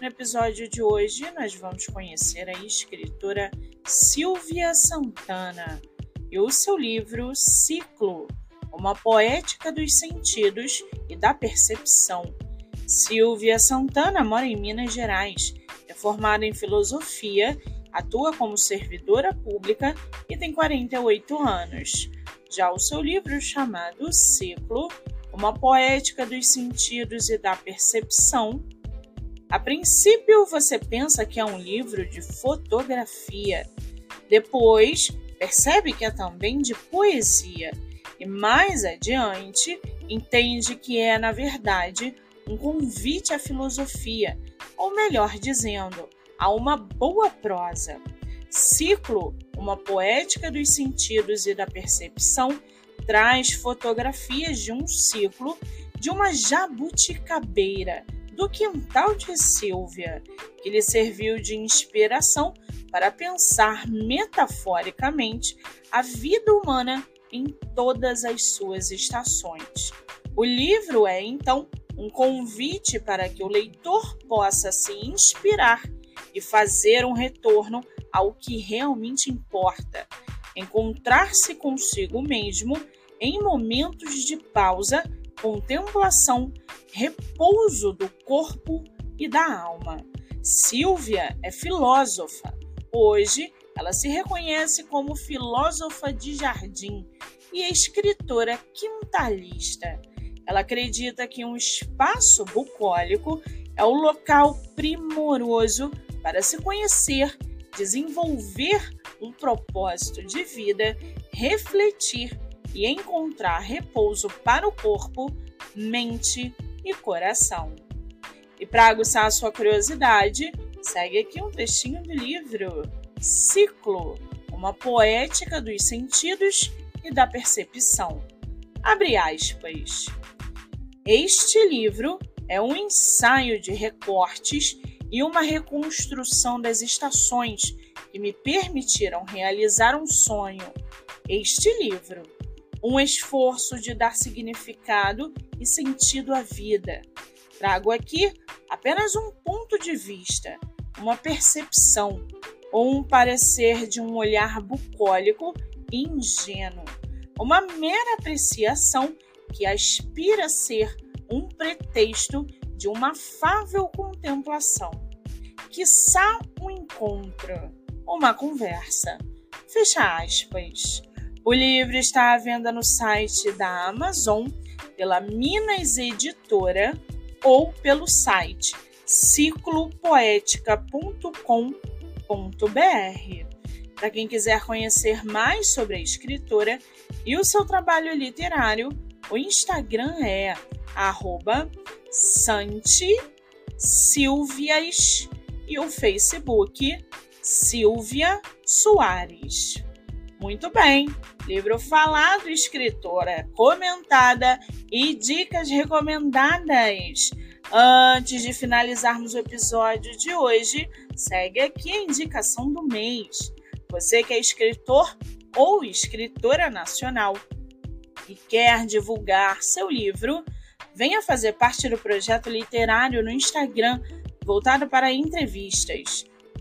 No episódio de hoje, nós vamos conhecer a escritora Silvia Santana e o seu livro Ciclo, uma poética dos sentidos e da percepção. Silvia Santana mora em Minas Gerais, é formada em filosofia, atua como servidora pública e tem 48 anos. Já o seu livro chamado Ciclo, uma poética dos sentidos e da percepção, a princípio, você pensa que é um livro de fotografia. Depois, percebe que é também de poesia. E mais adiante, entende que é, na verdade, um convite à filosofia, ou melhor dizendo, a uma boa prosa. Ciclo, uma poética dos sentidos e da percepção, traz fotografias de um ciclo de uma jabuticabeira do quintal de Silvia, que lhe serviu de inspiração para pensar metaforicamente a vida humana em todas as suas estações. O livro é, então, um convite para que o leitor possa se inspirar e fazer um retorno ao que realmente importa, encontrar-se consigo mesmo em momentos de pausa contemplação, repouso do corpo e da alma. Silvia é filósofa. Hoje, ela se reconhece como filósofa de jardim e escritora quintalista. Ela acredita que um espaço bucólico é o local primoroso para se conhecer, desenvolver um propósito de vida, refletir e encontrar repouso para o corpo, mente e coração. E para aguçar a sua curiosidade, segue aqui um trechinho do livro Ciclo, uma poética dos sentidos e da percepção. Abre aspas. Este livro é um ensaio de recortes e uma reconstrução das estações que me permitiram realizar um sonho. Este livro um esforço de dar significado e sentido à vida. Trago aqui apenas um ponto de vista, uma percepção ou um parecer de um olhar bucólico e ingênuo, uma mera apreciação que aspira a ser um pretexto de uma afável contemplação, quiçá um encontro, uma conversa. Fecha aspas. O livro está à venda no site da Amazon, pela Minas Editora ou pelo site ciclopoética.com.br. Para quem quiser conhecer mais sobre a escritora e o seu trabalho literário, o Instagram é @santi_silvias e o Facebook Silvia Soares. Muito bem, livro falado, escritora comentada e dicas recomendadas. Antes de finalizarmos o episódio de hoje, segue aqui a indicação do mês. Você que é escritor ou escritora nacional e quer divulgar seu livro, venha fazer parte do projeto literário no Instagram voltado para entrevistas